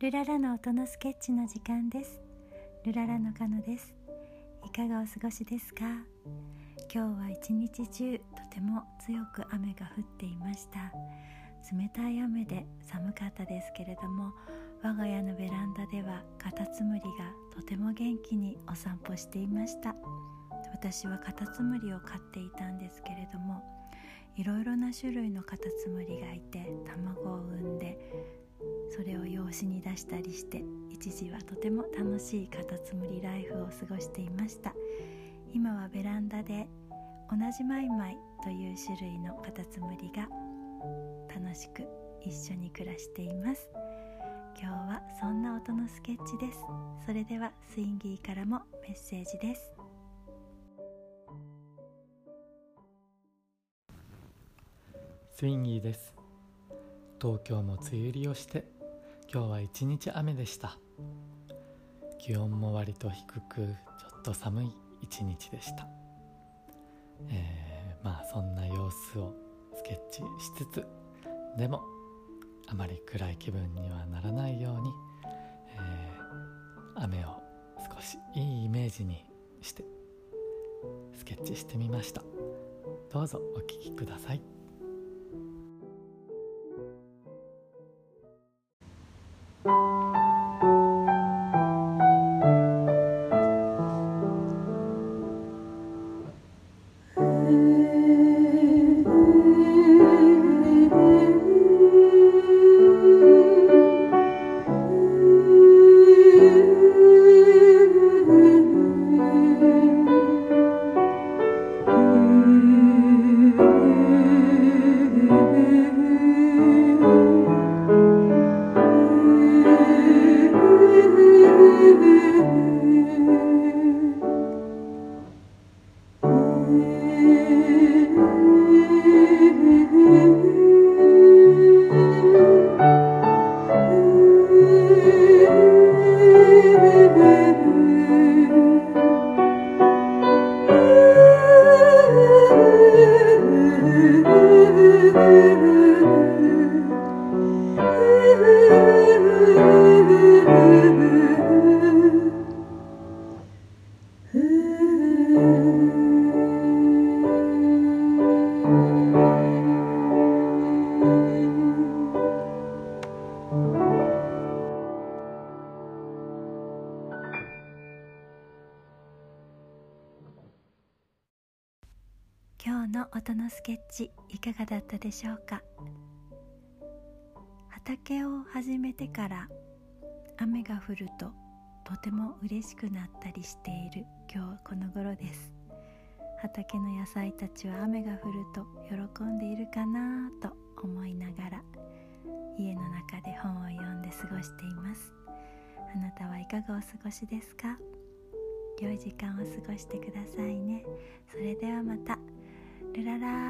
ルララの音のスケッチの時間です。ルララのカノです。いかがお過ごしですか？今日は一日中とても強く雨が降っていました。冷たい雨で寒かったですけれども我が家のベランダではカタツムリがとても元気にお散歩していました。私はカタツムリを飼っていたんですけれどもいろいろな種類のカタツムリがいて卵を産んでそれを養子に出したりして一時はとても楽しいカタツムリライフを過ごしていました。今はベランダで同じマイマイという種類のカタツムリが楽しく一緒に暮らしています。今日はそんな音のスケッチです。それではスインギーからもメッセージです。スインギーです。東京も梅雨入りをして今日は一日雨でした。気温も割と低くちょっと寒い一日でした、えー、まあそんな様子をスケッチしつつでもあまり暗い気分にはならないように、えー、雨を少しいいイメージにしてスケッチしてみました。どうぞお聴きください。今日の音のスケッチいかがだったでしょうか？畑を始めてから雨が降るととても嬉しくなったりしている今日この頃です。畑の野菜たちは雨が降ると喜んでいるかなと思いながら家の中で本を読んで過ごしています。あなたはいかがお過ごしですか？良い時間を過ごしてくださいね。それではまた。ルララ